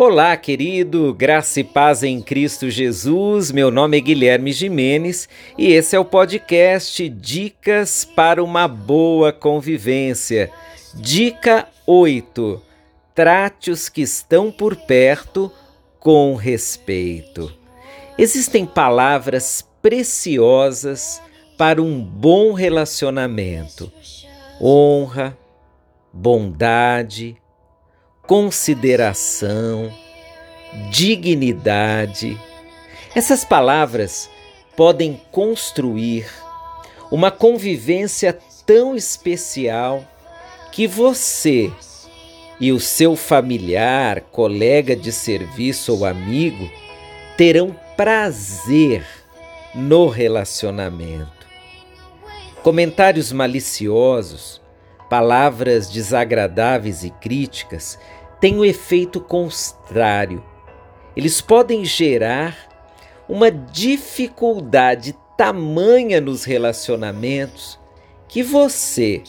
Olá, querido, graça e paz em Cristo Jesus. Meu nome é Guilherme Jimenez e esse é o podcast Dicas para uma Boa Convivência. Dica 8: Trate os que estão por perto com respeito. Existem palavras preciosas para um bom relacionamento: honra, bondade, consideração, dignidade. Essas palavras podem construir uma convivência tão especial que você e o seu familiar, colega de serviço ou amigo terão prazer no relacionamento. Comentários maliciosos, palavras desagradáveis e críticas têm o efeito contrário. Eles podem gerar uma dificuldade tamanha nos relacionamentos que você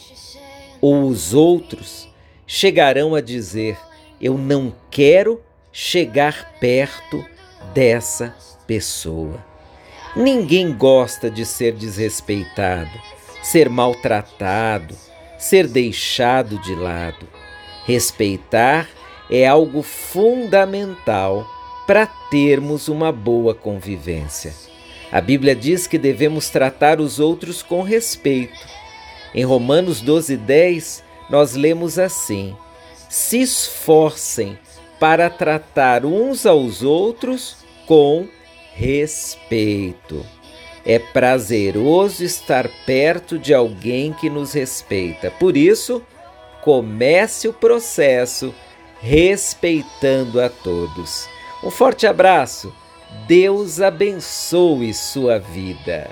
ou os outros chegarão a dizer: Eu não quero chegar perto dessa pessoa. Ninguém gosta de ser desrespeitado, ser maltratado, ser deixado de lado. Respeitar é algo fundamental para termos uma boa convivência. A Bíblia diz que devemos tratar os outros com respeito. Em Romanos 12:10, nós lemos assim: Se esforcem para tratar uns aos outros com respeito. É prazeroso estar perto de alguém que nos respeita. Por isso, comece o processo respeitando a todos. Um forte abraço. Deus abençoe sua vida.